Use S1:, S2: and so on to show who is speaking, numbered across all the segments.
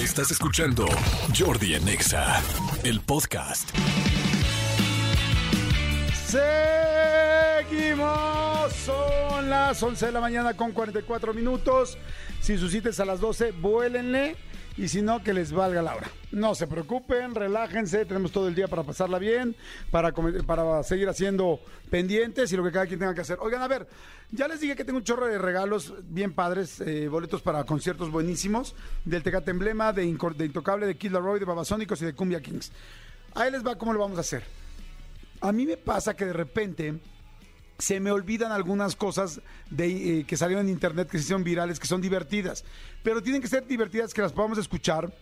S1: Estás escuchando Jordi en Exa, el podcast.
S2: Seguimos, son las 11 de la mañana con 44 minutos. Si sus citas a las 12, vuélenle y si no, que les valga la hora. No se preocupen, relájense, tenemos todo el día para pasarla bien, para, para seguir haciendo pendientes y lo que cada quien tenga que hacer. Oigan, a ver, ya les dije que tengo un chorro de regalos bien padres, eh, boletos para conciertos buenísimos, del Tecate Emblema, de, Incor- de Intocable, de Kid Laroi, de Babasónicos y de Cumbia Kings. Ahí les va cómo lo vamos a hacer. A mí me pasa que de repente se me olvidan algunas cosas de, eh, que salieron en internet que se hicieron virales, que son divertidas. Pero tienen que ser divertidas, que las podamos escuchar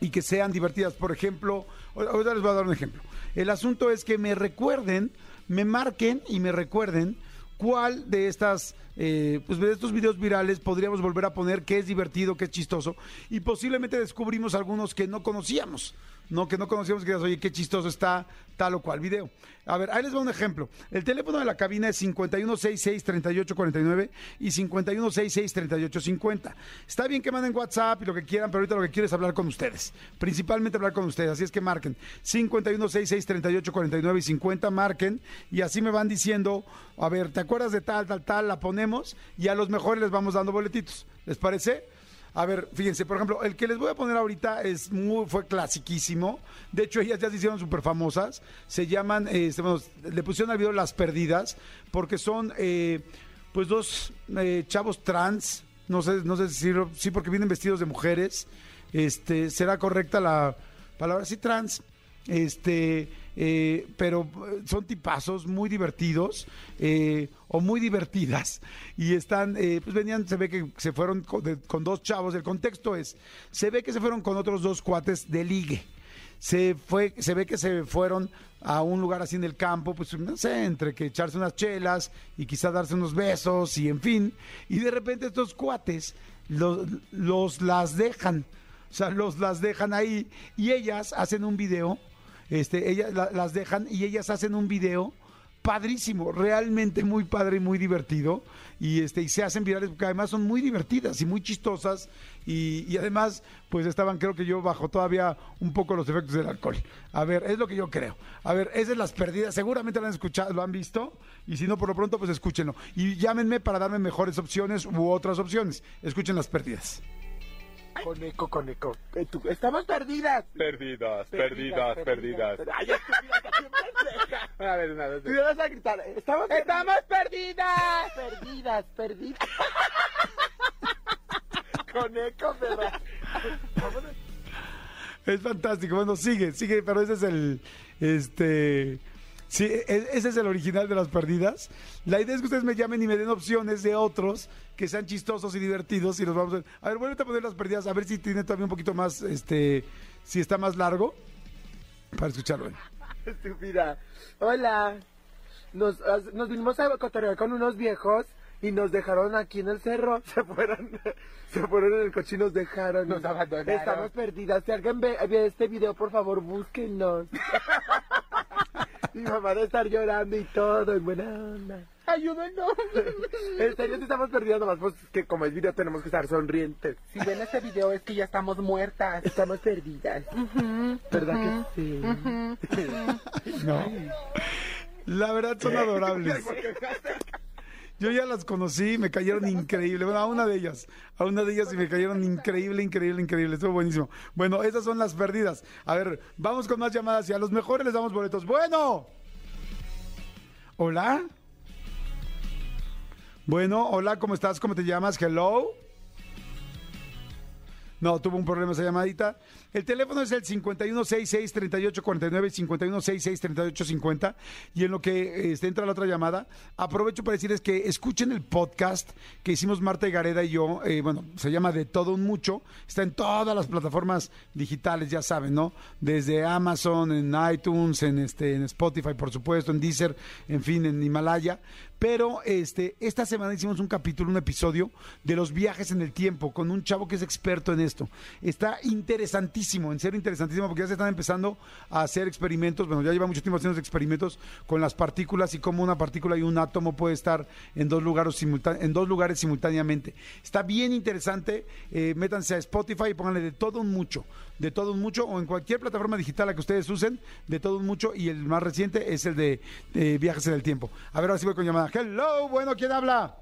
S2: y que sean divertidas. Por ejemplo, ahor- ahorita les voy a dar un ejemplo. El asunto es que me recuerden, me marquen y me recuerden cuál de estas eh, pues de estos videos virales podríamos volver a poner que es divertido, que es chistoso y posiblemente descubrimos algunos que no conocíamos. No, que no conocíamos que digas, oye, qué chistoso está tal o cual video. A ver, ahí les va un ejemplo. El teléfono de la cabina es 5166-3849 y 5166-3850. Está bien que manden WhatsApp y lo que quieran, pero ahorita lo que quiero es hablar con ustedes. Principalmente hablar con ustedes. Así es que marquen 5166-3849 y 50, marquen y así me van diciendo, a ver, ¿te acuerdas de tal, tal, tal? La ponemos y a los mejores les vamos dando boletitos. ¿Les parece? A ver, fíjense, por ejemplo, el que les voy a poner ahorita es muy, fue clasiquísimo. De hecho, ellas ya se hicieron súper famosas. Se llaman, este, bueno, le pusieron al video Las Perdidas, porque son, eh, pues, dos eh, chavos trans. No sé, no sé si, sí, porque vienen vestidos de mujeres. Este, ¿será correcta la palabra? Sí, trans. Este, eh, pero eh, son tipazos muy divertidos eh, o muy divertidas y están, pues venían, se ve que se fueron con, con dos chavos. El contexto es, se ve que se fueron con otros dos cuates de ligue. Se fue, se ve que se fueron a un lugar así en el campo, pues no sé, entre que echarse unas chelas y quizá darse unos besos y en fin. Y de repente estos cuates los, los las dejan. O sea, los las dejan ahí y ellas hacen un video, este, ellas la- las dejan y ellas hacen un video padrísimo, realmente muy padre y muy divertido. Y este, y se hacen virales porque además son muy divertidas y muy chistosas. Y, y además, pues estaban, creo que yo, bajo todavía un poco los efectos del alcohol. A ver, es lo que yo creo. A ver, esas las perdidas, seguramente lo han escuchado, lo han visto. Y si no, por lo pronto, pues escúchenlo. Y llámenme para darme mejores opciones u otras opciones. Escuchen las perdidas.
S3: Coneco, coneco. Eh, Estamos perdidas.
S4: Perdidas, perdidas, perdidas.
S3: Ay.
S4: A ver, una vez.
S3: Tú vas a gritar. Estamos
S4: ¡Estamos perdidas!
S3: perdidas, perdidas. Coneco, perra.
S2: Es fantástico. Bueno, sigue, sigue, pero ese es el. Este. Sí, e- ese es el original de las perdidas. La idea es que ustedes me llamen y me den opciones de otros que sean chistosos y divertidos y los vamos a ver. A ver, vuelve a poner las perdidas, a ver si tiene todavía un poquito más, este, si está más largo para escucharlo.
S3: Estúpida. Hola. Nos, nos vinimos a cotorrear con unos viejos y nos dejaron aquí en el cerro. Se fueron, se fueron en el coche y nos dejaron.
S4: Nos abandonaron.
S3: Estamos perdidas. Si alguien ve, ve este video, por favor, búsquenos. Mi mamá debe estar llorando y todo, en buena onda.
S4: Ayúdenos.
S3: En serio, si estamos perdidas, nomás pues que como es video tenemos que estar sonrientes.
S4: Si ven este video es que ya estamos muertas.
S3: Estamos perdidas. ¿Verdad que sí?
S2: No. La verdad son adorables. Yo ya las conocí, me cayeron increíble. Bueno, a una de ellas, a una de ellas y me cayeron increíble, increíble, increíble. Estuvo buenísimo. Bueno, esas son las perdidas. A ver, vamos con más llamadas y a los mejores les damos boletos. Bueno. Hola. Bueno, hola, ¿cómo estás? ¿Cómo te llamas? Hello. No, tuvo un problema esa llamadita. El teléfono es el 5166-3849 y 5166-3850. Y en lo que este, entra la otra llamada, aprovecho para decirles que escuchen el podcast que hicimos Marta y Gareda y yo. eh, bueno, se llama De Todo Un Mucho. Está en todas las plataformas digitales, ya saben, ¿no? Desde Amazon, en iTunes, en, este, en Spotify, por supuesto, en Deezer, en fin, en Himalaya. Pero este, esta semana hicimos un capítulo, un episodio de los viajes en el tiempo con un chavo que es experto en esto. Está interesantísimo, en serio interesantísimo, porque ya se están empezando a hacer experimentos. Bueno, ya lleva mucho tiempo haciendo experimentos con las partículas y cómo una partícula y un átomo puede estar en dos lugares, simultá- en dos lugares simultáneamente. Está bien interesante. eh, métanse a Spotify y pónganle de todo un mucho, de todo un mucho, o en cualquier plataforma digital a que ustedes usen, de todo un mucho. Y el más reciente es el de, de viajes en el tiempo. A ver, ahora sí voy con llamada. Hello, bueno, ¿quién habla?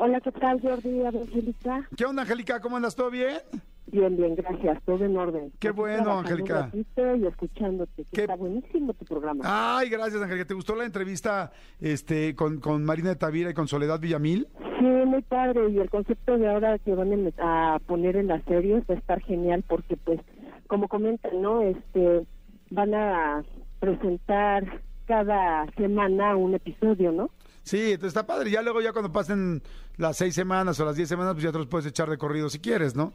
S5: Hola, ¿qué tal, Jordi? Angélica.
S2: ¿Qué onda, Angélica? ¿Cómo andas? ¿Todo bien?
S5: Bien, bien, gracias. Todo en orden.
S2: Qué bueno, Angélica.
S5: Y escuchándote. que
S2: Qué-
S5: Está buenísimo tu programa.
S2: Ay, gracias, Angélica. ¿Te gustó la entrevista este, con, con Marina de Tavira y con Soledad Villamil?
S5: Sí, muy padre. Y el concepto de ahora que van a poner en las series va a estar genial porque, pues, como comentan, ¿no? Este, van a presentar cada semana un episodio, ¿no?
S2: Sí, entonces está padre. Ya luego, ya cuando pasen las seis semanas o las diez semanas, pues ya te los puedes echar de corrido si quieres, ¿no?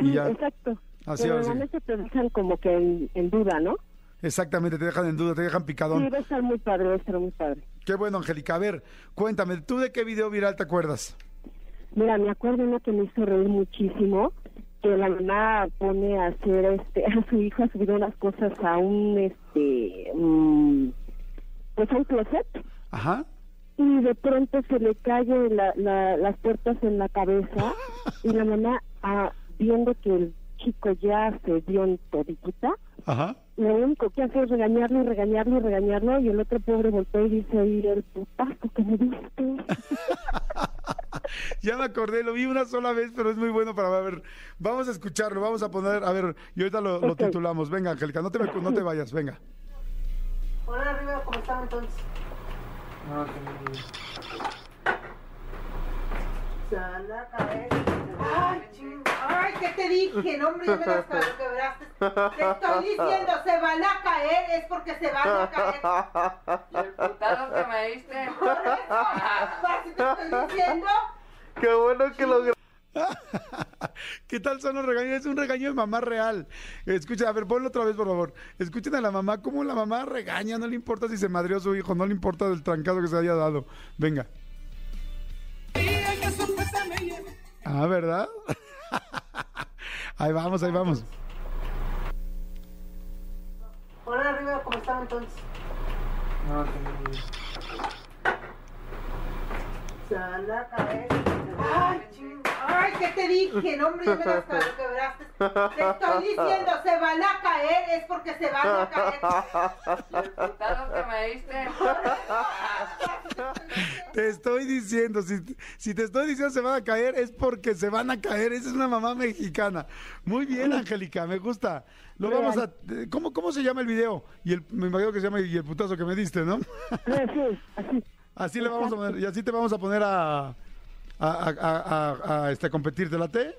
S5: Sí,
S2: Y ya,
S5: exacto.
S2: Así
S5: Pero normalmente te dejan como que en, en duda, ¿no?
S2: exactamente, te dejan en duda, te dejan
S5: Sí,
S2: picadón.
S5: va a estar muy padre, va a estar muy padre.
S2: Qué bueno, Angélica. A ver, cuéntame, ¿tú de qué video viral te acuerdas?
S5: Mira, me acuerdo uno que me hizo reír muchísimo, que la mamá pone a hacer este a su hijo a subir unas cosas a un este mm, pues a un closet
S2: Ajá.
S5: Y de pronto se le caen la- la- las puertas en la cabeza y la mamá ah, viendo que el chico ya se dio en toditita
S2: Ajá.
S5: lo único que hace es regañarlo y regañarlo y regañarlo y el otro pobre voltea y dice ahí el putazo que me diste
S2: Ya me acordé, lo vi una sola vez, pero es muy bueno para ver. Vamos a escucharlo, vamos a poner, a ver, y ahorita lo, lo titulamos. Venga, Angélica, no te, me- no te vayas, venga.
S3: Hola, arriba, ¿cómo están entonces? Se van a caer.
S4: Ay, ching- Ay, ¿qué te dije? No, hombre, ya me las quebraste. Te estoy diciendo, se van a caer, es porque se van a caer.
S6: ¿Y el putazo que me diste?
S4: Por eso, así te estoy diciendo.
S3: Qué bueno que lo
S2: ¿Qué tal son los regaños? Es un regaño de mamá real. Escucha, a ver, ponlo otra vez, por favor. Escuchen a la mamá, cómo la mamá regaña, no le importa si se madrió a su hijo, no le importa del trancado que se haya dado. Venga. Ah, ¿verdad? Ahí vamos, ahí vamos.
S3: Hola, arriba, ¿cómo están entonces? Se van a caer.
S4: Ay, ching- Ay, ¿qué te dije? No, hombre, ya me las quebraste. Te estoy diciendo, se van a caer, es porque se van a caer.
S6: ¿Y el putazo que me diste?
S2: Te estoy diciendo, si, si te estoy diciendo se van a caer, es porque se van a caer. Esa es una mamá mexicana. Muy bien, Angélica, me gusta. Lo vamos a. ¿Cómo, cómo se llama el video? Y el, me imagino que se llama y el putazo que me diste, ¿no?
S5: Sí, sí, así.
S2: Así le vamos a poner, y así te vamos a poner a, a, a, a- a, este, competir. ¿Te late?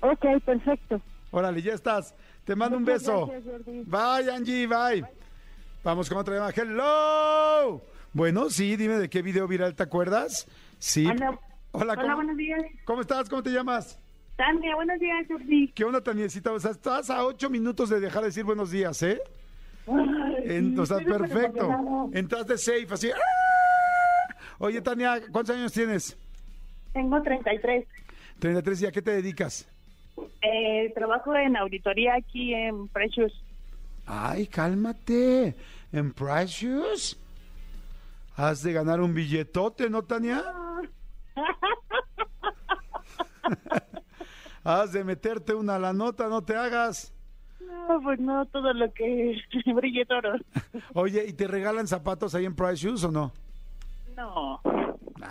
S5: Ok, perfecto.
S2: Órale, ya estás. Te mando un beso.
S5: gracias.
S2: Bye, Angie, bye. Vamos con otra llamada. Hello. Bueno, sí, dime de qué video viral te acuerdas. Sí.
S7: Hola.
S2: Hola,
S7: Hola,
S2: ¿cómo,
S7: buenos días.
S2: ¿cómo estás? ¿Cómo te llamas?
S7: Tania, buenos días, Jordi.
S2: ¿Qué onda, Taniecita? O sea, estás a ocho minutos de dejar de decir buenos días, ¿eh? En- o sea, perfecto. Entraste safe, así. ¡ah! Oye, Tania, ¿cuántos años tienes?
S7: Tengo 33.
S2: 33, ¿y a qué te dedicas?
S7: Eh, trabajo en auditoría aquí en Precious.
S2: Ay, cálmate. ¿En Precious? Has de ganar un billetote, ¿no, Tania? Has de meterte una la nota, no te hagas.
S7: No, pues no, todo lo que brille toro.
S2: Oye, ¿y te regalan zapatos ahí en Price Shoes o no?
S7: No,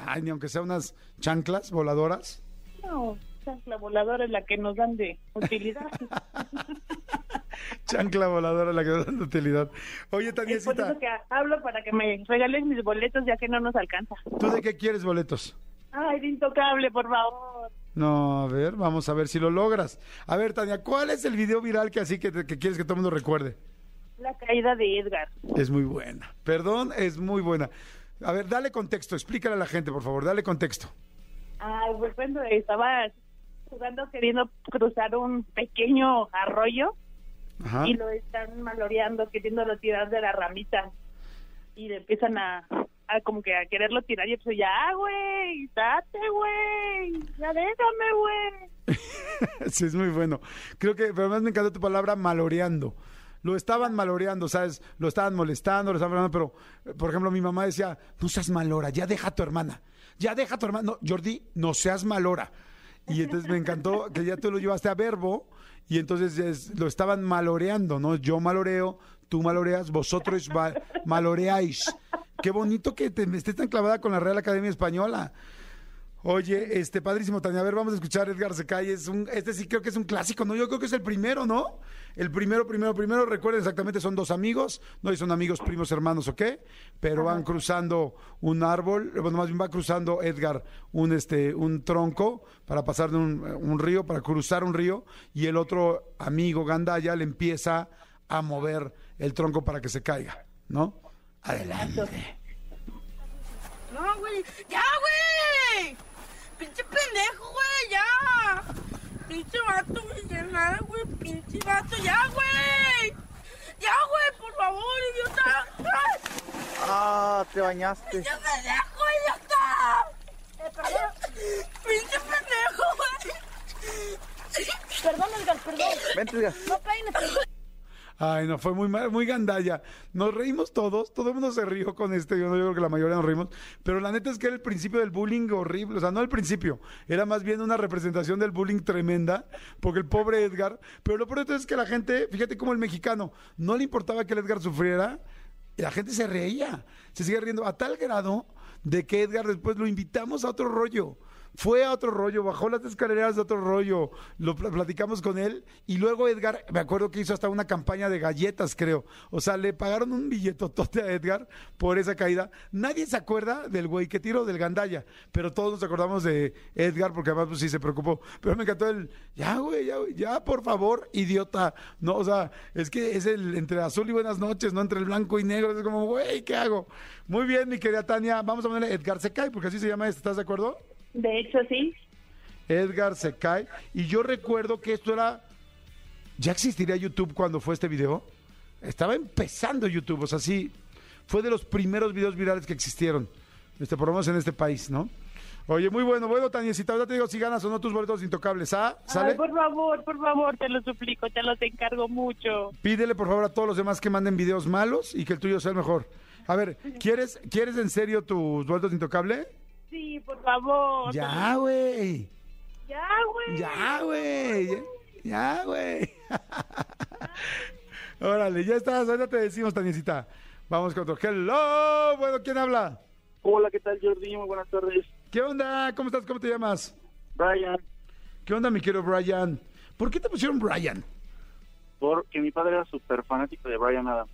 S2: Ay, ni aunque sea unas chanclas voladoras.
S7: no, la voladora es la que nos dan de utilidad.
S2: Chancla voladora la que da de utilidad. Oye,
S7: es por eso que hablo para que me regalen mis boletos ya que no nos alcanza.
S2: ¿tú de qué quieres boletos?
S7: Ay, de intocable, por favor.
S2: No, a ver, vamos a ver si lo logras. A ver, Tania, ¿cuál es el video viral que así que, que quieres que todo el mundo recuerde?
S7: La caída de Edgar.
S2: Es muy buena. Perdón, es muy buena. A ver, dale contexto, explícale a la gente, por favor, dale contexto.
S7: Ay, pues cuando estaba jugando queriendo cruzar un pequeño arroyo
S2: Ajá.
S7: y lo están maloreando, queriéndolo tirar de la ramita y le empiezan a, a como que a quererlo tirar y pues ya, güey, date, güey, ya déjame, güey.
S2: sí, es muy bueno. Creo que, pero además me encantó tu palabra maloreando. Lo estaban maloreando, ¿sabes? Lo estaban molestando, lo estaban hablando, pero, por ejemplo, mi mamá decía, no seas malora, ya deja a tu hermana. Ya deja a tu hermana. No, Jordi, no seas malora. Y entonces me encantó que ya tú lo llevaste a verbo y entonces es- lo estaban maloreando, ¿no? Yo maloreo, tú maloreas, vosotros maloreáis. Qué bonito que te estés tan clavada con la Real Academia Española. Oye, este, padrísimo, Tania. A ver, vamos a escuchar Edgar Secay. Es un, este sí creo que es un clásico, ¿no? Yo creo que es el primero, ¿no? El primero, primero, primero. Recuerden exactamente, son dos amigos. No, y son amigos, primos, hermanos, ¿o qué? Pero van cruzando un árbol. Bueno, más bien va cruzando Edgar un, este, un tronco para pasar de un, un río, para cruzar un río. Y el otro amigo, Gandaya, le empieza a mover el tronco para que se caiga, ¿no? Adelante.
S8: No, güey. ¡Ya, güey! ¡Pinche pendejo, güey! ¡Ya! ¡Pinche vato, güey! ¡Ya nada, güey! ¡Pinche vato! ¡Ya, güey! ¡Ya, güey! ¡Por favor, idiota!
S9: Ah, te bañaste.
S8: ¡Pinche pendejo, idiota! ¡Pinche pendejo, güey!
S7: Perdón, Edgar, perdón.
S9: Vente, Edgar.
S7: No peines.
S2: Ay, no, fue muy muy gandalla. Nos reímos todos, todo el mundo se rió con este, yo, no, creo que la mayoría nos reímos, pero la neta es que era el principio del bullying horrible, o sea, no el principio, era más bien una representación del bullying tremenda, porque el pobre Edgar, pero lo peor es que la gente, fíjate cómo el mexicano, no le importaba que el Edgar sufriera, y la gente se reía, se sigue riendo a tal grado de que Edgar después lo invitamos a otro rollo. Fue a otro rollo, bajó las escaleras de otro rollo, lo pl- platicamos con él y luego Edgar, me acuerdo que hizo hasta una campaña de galletas, creo. O sea, le pagaron un billetotote a Edgar por esa caída. Nadie se acuerda del güey que tiró del gandalla, pero todos nos acordamos de Edgar porque además pues sí se preocupó. Pero me encantó el, ya güey, ya, ya por favor, idiota. No, o sea, es que es el entre azul y buenas noches, no entre el blanco y negro. Es como, güey, ¿qué hago? Muy bien, mi querida Tania, vamos a ponerle Edgar Secay porque así se llama este, ¿estás de acuerdo?
S7: De hecho, sí.
S2: Edgar se cae. Y yo recuerdo que esto era. ¿Ya existiría YouTube cuando fue este video? Estaba empezando YouTube, o sea, sí. Fue de los primeros videos virales que existieron. Este, por lo menos en este país, ¿no? Oye, muy bueno, bueno, Taniecita, ahora te digo si ganas o no tus boletos intocables, ¿ah? ¿Sale?
S7: Ay, por favor, por favor, te lo suplico, te los encargo mucho.
S2: Pídele por favor a todos los demás que manden videos malos y que el tuyo sea el mejor. A ver, ¿quieres, ¿quieres en serio tus boletos intocables?
S7: Sí, por favor.
S2: Ya, güey.
S7: Ya, güey.
S2: Ya, güey. Ya, güey. Órale, ya estás. Ahora te decimos, Taniecita. Vamos con otro. Hello. Bueno, ¿quién habla?
S9: Hola, ¿qué tal, Jordi? Muy buenas tardes.
S2: ¿Qué onda? ¿Cómo estás? ¿Cómo te llamas?
S9: Brian,
S2: ¿Qué onda, mi querido Brian? ¿Por qué te pusieron Brian?
S9: porque mi padre era súper fanático de Brian Adams.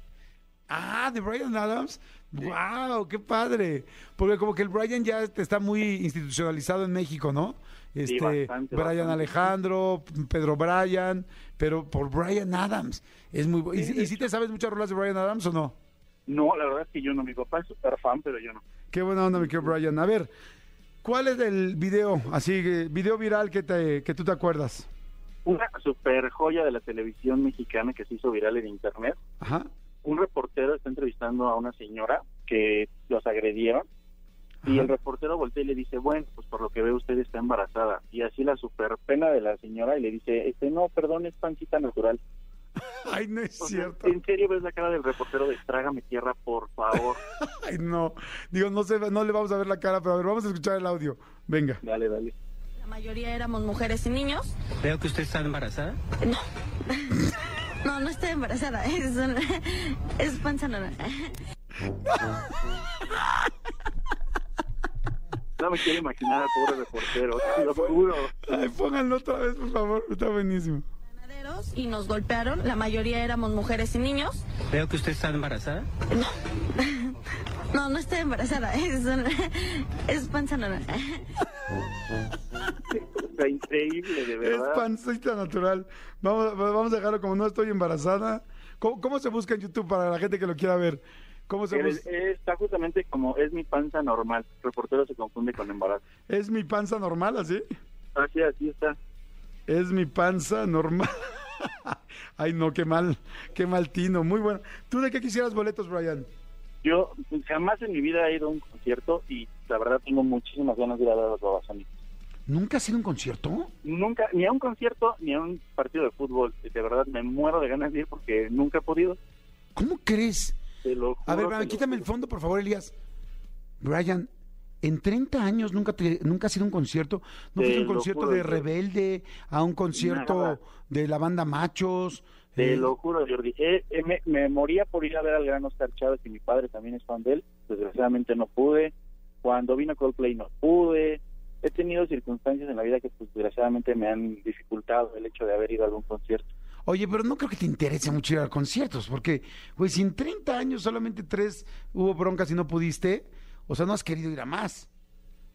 S2: Ah, de Brian Adams. ¡Wow! ¡Qué padre! Porque como que el Brian ya este, está muy institucionalizado en México, ¿no? Este,
S9: bastante,
S2: Brian
S9: bastante.
S2: Alejandro, Pedro Brian, pero por Brian Adams. Es muy bu- ¿Y, si- y si te sabes muchas rolas de Brian Adams o no?
S9: No, la verdad es que yo no. Mi papá es súper fan, pero yo no.
S2: Qué buena onda, mi querido Brian. A ver, ¿cuál es el video, así, que- video viral que, te, que tú te acuerdas?
S9: Una súper joya de la televisión mexicana que se hizo viral en internet.
S2: Ajá.
S9: Un reportero está entrevistando a una señora que los agredieron. Y
S2: Ajá.
S9: el reportero voltea y le dice, bueno, pues por lo que ve usted está embarazada. Y así la super pena de la señora y le dice, este no, perdón, es pancita natural.
S2: Ay, no es
S9: O sea,
S2: cierto.
S9: En serio ves la cara del reportero de trágame tierra, por favor.
S2: Ay, no. Digo, no, sé, no le vamos a ver la cara, pero a ver, vamos a escuchar el audio. Venga.
S9: dale, dale.
S8: La mayoría éramos mujeres y niños.
S10: Veo que usted está embarazada.
S8: No. No, no estoy embarazada. Es, es panza normal.
S9: No me quiero imaginar al pobre reportero, te lo juro.
S2: Ay, pónganlo otra vez, por favor. Está buenísimo.
S8: Y nos golpearon. La mayoría éramos mujeres y niños.
S10: Veo que usted está embarazada.
S8: No, no estoy embarazada. Es, es panza normal.
S9: Está increíble, de
S2: Es
S9: verdad.
S2: pancita natural. Vamos, vamos a dejarlo como no estoy embarazada. ¿Cómo, cómo se busca en YouTube para la gente que lo quiera ver? ¿Cómo se
S9: él Está justamente como es mi panza normal. El reportero se confunde con embarazo.
S2: ¿Es mi panza normal así?
S9: Así, así está.
S2: Es mi panza normal. Ay, no, qué mal, qué mal tino. Muy bueno. ¿Tú de qué quisieras boletos, Brian?
S9: Yo jamás en mi vida he ido a un concierto y la verdad tengo muchísimas ganas de ir a ver a los Babasónicos.
S2: ¿Nunca has ido a un concierto?
S9: Nunca, ni a un concierto ni a un partido de fútbol. De verdad me muero de ganas de ir porque nunca he podido.
S2: ¿Cómo crees?
S9: Te lo
S2: A ver,
S9: te lo
S2: quítame el fondo, por favor, Elías. Brian, en 30 años nunca te, nunca has ido a un concierto. ¿No
S9: Te
S2: fuiste a un concierto
S9: juro,
S2: de Rebelde, a un concierto
S9: Nada.
S2: de la banda Machos?
S9: Te lo juro, Jordi. Eh, eh, me, me moría por ir a ver al gran Oscar Chávez, que mi padre también es fan de él. Desgraciadamente no pude. Cuando vino Coldplay no pude. He tenido circunstancias en la vida que pues, desgraciadamente me han dificultado el hecho de haber ido a algún concierto.
S2: Oye, pero no creo que te interese mucho ir a conciertos, porque, güey, si en 30 años solamente tres hubo broncas y no pudiste, o sea, no has querido ir a más.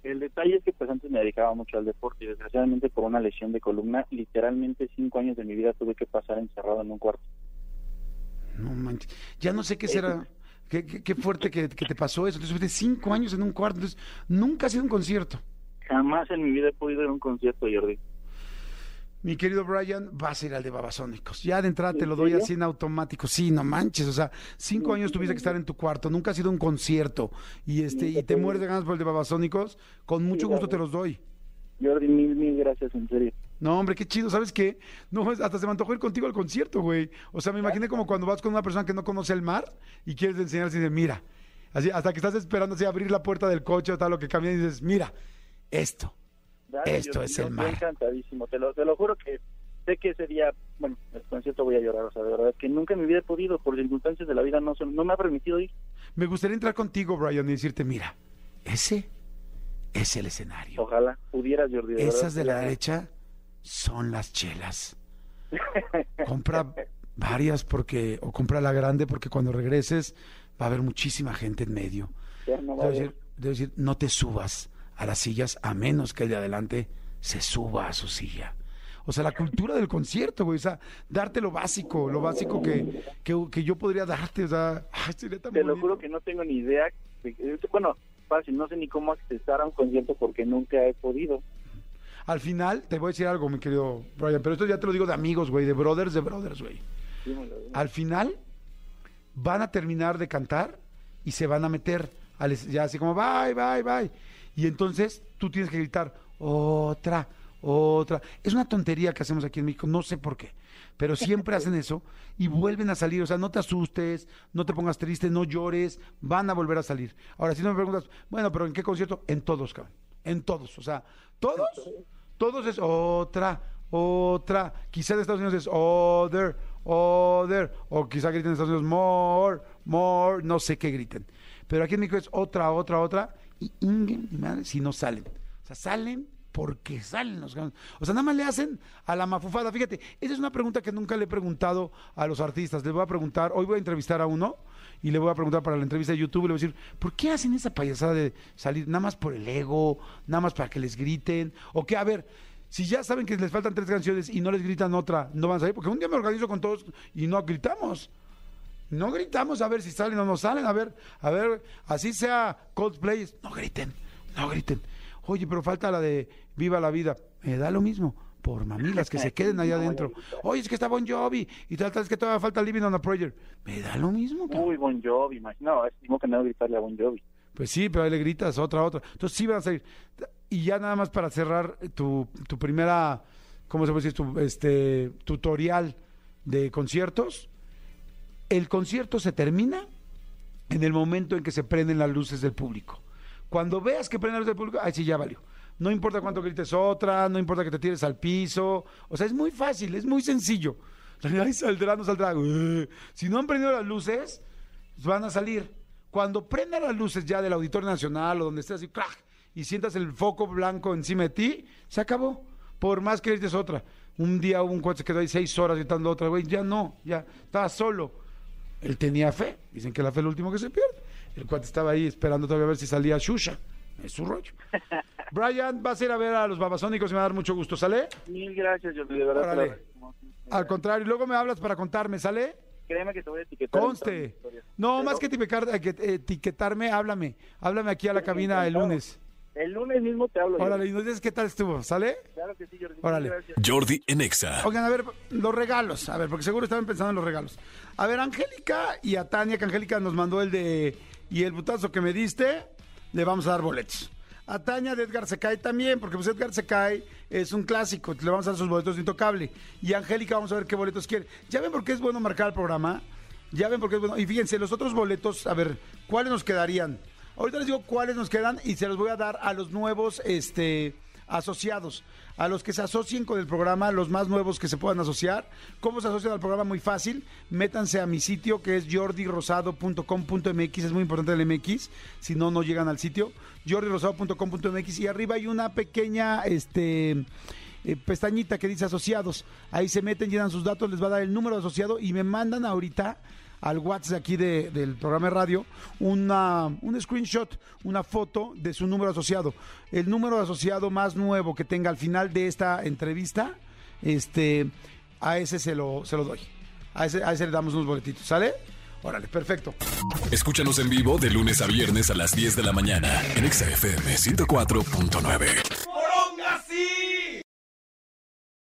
S9: El detalle es que pues antes me dedicaba mucho al deporte y desgraciadamente por una lesión de columna, literalmente cinco años de mi vida tuve que pasar encerrado en un cuarto.
S2: No manches. Ya no sé qué será. Qué, qué- qué fuerte que, que te pasó eso. Entonces, cinco años en un cuarto. Entonces, nunca has ido a un concierto.
S9: Jamás en mi vida he podido ir a un concierto, Jordi.
S2: Mi querido Brian, vas a ir al de Babasónicos. Ya de entrada te
S9: ¿En
S2: lo doy así en automático. Sí, no manches. O sea, cinco años tuviste que estar en tu cuarto. Nunca has ido a un concierto. Y este y te mueres de ganas por el de Babasónicos. Con mucho gusto te los doy.
S9: Jordi, mil, mil gracias, en serio.
S2: No, hombre, qué chido. ¿Sabes qué? No, hasta se me antojó ir contigo al concierto, güey. O sea, me imaginé como cuando vas con una persona que no conoce el mar y quieres enseñarle y dices, mira. Así, hasta que estás esperando así abrir la puerta del coche o tal, lo que cambia y dices, mira, esto.
S9: Dale,
S2: Esto es
S9: yo
S2: el
S9: estoy
S2: mar.
S9: encantadísimo, te lo, te lo juro que sé que ese día, bueno, el concierto voy a llorar, o sea, de verdad que nunca en mi vida he podido, por circunstancias de la vida no, se- no me ha permitido ir.
S2: Me gustaría entrar contigo, Brian, y decirte, mira, ese es el escenario.
S9: Ojalá pudieras, Jordi. De
S2: Esas
S9: verdad,
S2: de la derecha son las chelas. Compra varias porque, o compra la grande porque cuando regreses va a haber muchísima gente en medio.
S9: Ya no va a
S2: Debo
S9: haber.
S2: decir, debo decir, no te subas a las sillas a menos que el de adelante se suba a su silla. O sea, la cultura del concierto, güey, o sea, darte lo básico, lo básico que, que, que yo podría darte, o sea, ay, sería tan
S9: Te lo juro que no tengo ni idea. de- bueno, fácil, no sé ni cómo accesar a un concierto porque nunca he podido.
S2: Al final, te voy a decir algo, mi querido Brian, pero esto ya te lo digo de amigos, güey, de brothers, de brothers, güey.
S9: Dímelo, dímelo.
S2: Al final, van a terminar de cantar y se van a meter, al ya así como, bye, bye, bye. Y entonces tú tienes que gritar, otra, otra. Es una tontería que hacemos aquí en México, no sé por qué, pero siempre hacen eso y vuelven a salir. O sea, no te asustes, no te pongas triste, no llores, van a volver a salir. Ahora, si no me preguntas, bueno, pero ¿en qué concierto? En todos, cabrón. En todos. O sea, todos, todos es otra, otra. Quizá de Estados Unidos es other, other. O quizá griten en Estados Unidos more, more. No sé qué griten. Pero aquí en México es otra, otra, otra. Y inguen, mi madre, si no salen. O sea, salen porque salen los ganos. O sea, nada más le hacen a la mafufada. Fíjate, esa es una pregunta que nunca le he preguntado a los artistas. Les voy a preguntar, hoy voy a entrevistar a uno y le voy a preguntar para la entrevista de YouTube, le voy a decir, ¿por qué hacen esa payasada de salir nada más por el ego, nada más para que les griten? O que, a ver, si ya saben que les faltan tres canciones y no les gritan otra, no van a salir, porque un día me organizo con todos y no gritamos. No gritamos a ver si salen o no salen, a ver, a ver, así sea Coldplay, no griten, no griten. Oye, pero falta la de Viva la Vida, me da lo mismo, por mamilas, que se queden allá adentro. Oye, es que está Bon Jovi y tal, tal, es que todavía falta Living on a Prayer. Me da lo mismo. cabrón.
S9: Uy, Bon Jovi, imagino. No, es como que no gritarle a Bon Jovi.
S2: Pues sí, pero ahí le gritas otra, otra. Entonces sí van a salir. Y ya nada más para cerrar tu, tu primera, ¿cómo se puede decir? Tu este, tutorial de conciertos. El concierto se termina en el momento en que se prenden las luces del público. Cuando veas que prenden las luces del público, ahí sí ya valió. No importa cuánto grites otra, no importa que te tires al piso. O sea, es muy fácil, es muy sencillo. Ahí saldrá, no saldrá. Si no han prendido las luces, van a salir. Cuando prendan las luces ya del Auditorio Nacional o donde estés así, ¡clac! y sientas el foco blanco encima de ti, se acabó. Por más que grites otra. Un día un cuate se quedó ahí seis horas gritando otra, güey, ya no, ya estaba solo. Él tenía fe, dicen que la fe es lo último que se pierde. El cuate estaba ahí esperando todavía a ver si salía Shusha. Es su rollo. Brian, vas a ir a ver a los babasónicos y me va a dar mucho gusto, ¿sale?
S9: Mil gracias, Jordi, de verdad.
S2: Órale. Al contrario, luego me hablas para contarme, ¿sale?
S9: Créeme que te voy a etiquetar.
S2: Conste. No,
S9: Pero
S2: más que etiquetar- que etiquetarme, háblame. Háblame aquí a la cabina el lunes.
S9: El lunes mismo te hablo.
S2: Órale, y nos dices qué tal estuvo, ¿sale?
S9: Claro que sí, Jordi.
S2: Órale.
S9: gracias.
S1: Jordi en Exa.
S2: Oigan, a ver, los regalos. A ver, porque seguro estaban pensando en los regalos. A ver, Angélica y a Tania, que Angélica nos mandó el de y el putazo que me diste, le vamos a dar boletos. A Tania de Edgar Secay también, porque pues Edgar Secay es un clásico, le vamos a dar sus boletos de intocable. Y Angélica vamos a ver qué boletos quiere. ¿Ya ven por qué es bueno marcar el programa? Ya ven por qué es bueno. Y fíjense, los otros boletos, a ver, ¿cuáles nos quedarían? Ahorita les digo cuáles nos quedan y se los voy a dar a los nuevos este, asociados. A los que se asocien con el programa, los más nuevos que se puedan asociar. ¿Cómo se asocian al programa? Muy fácil. Métanse a mi sitio que es jordirosado.com.mx. Es muy importante el MX. Si no, no llegan al sitio. jordirosado.com.mx. Y arriba hay una pequeña este, eh, pestañita que dice asociados. Ahí se meten, llenan sus datos, les va a dar el número de asociado y me mandan ahorita al WhatsApp aquí de- del programa de radio una, un screenshot, una foto de su número asociado. El número asociado más nuevo que tenga al final de esta entrevista, este, a ese se lo, se lo doy. A ese, a ese le damos unos boletitos, ¿sale? Órale, perfecto.
S1: Escúchanos en vivo de lunes a viernes a las 10 de la mañana en Exa FM 104.9.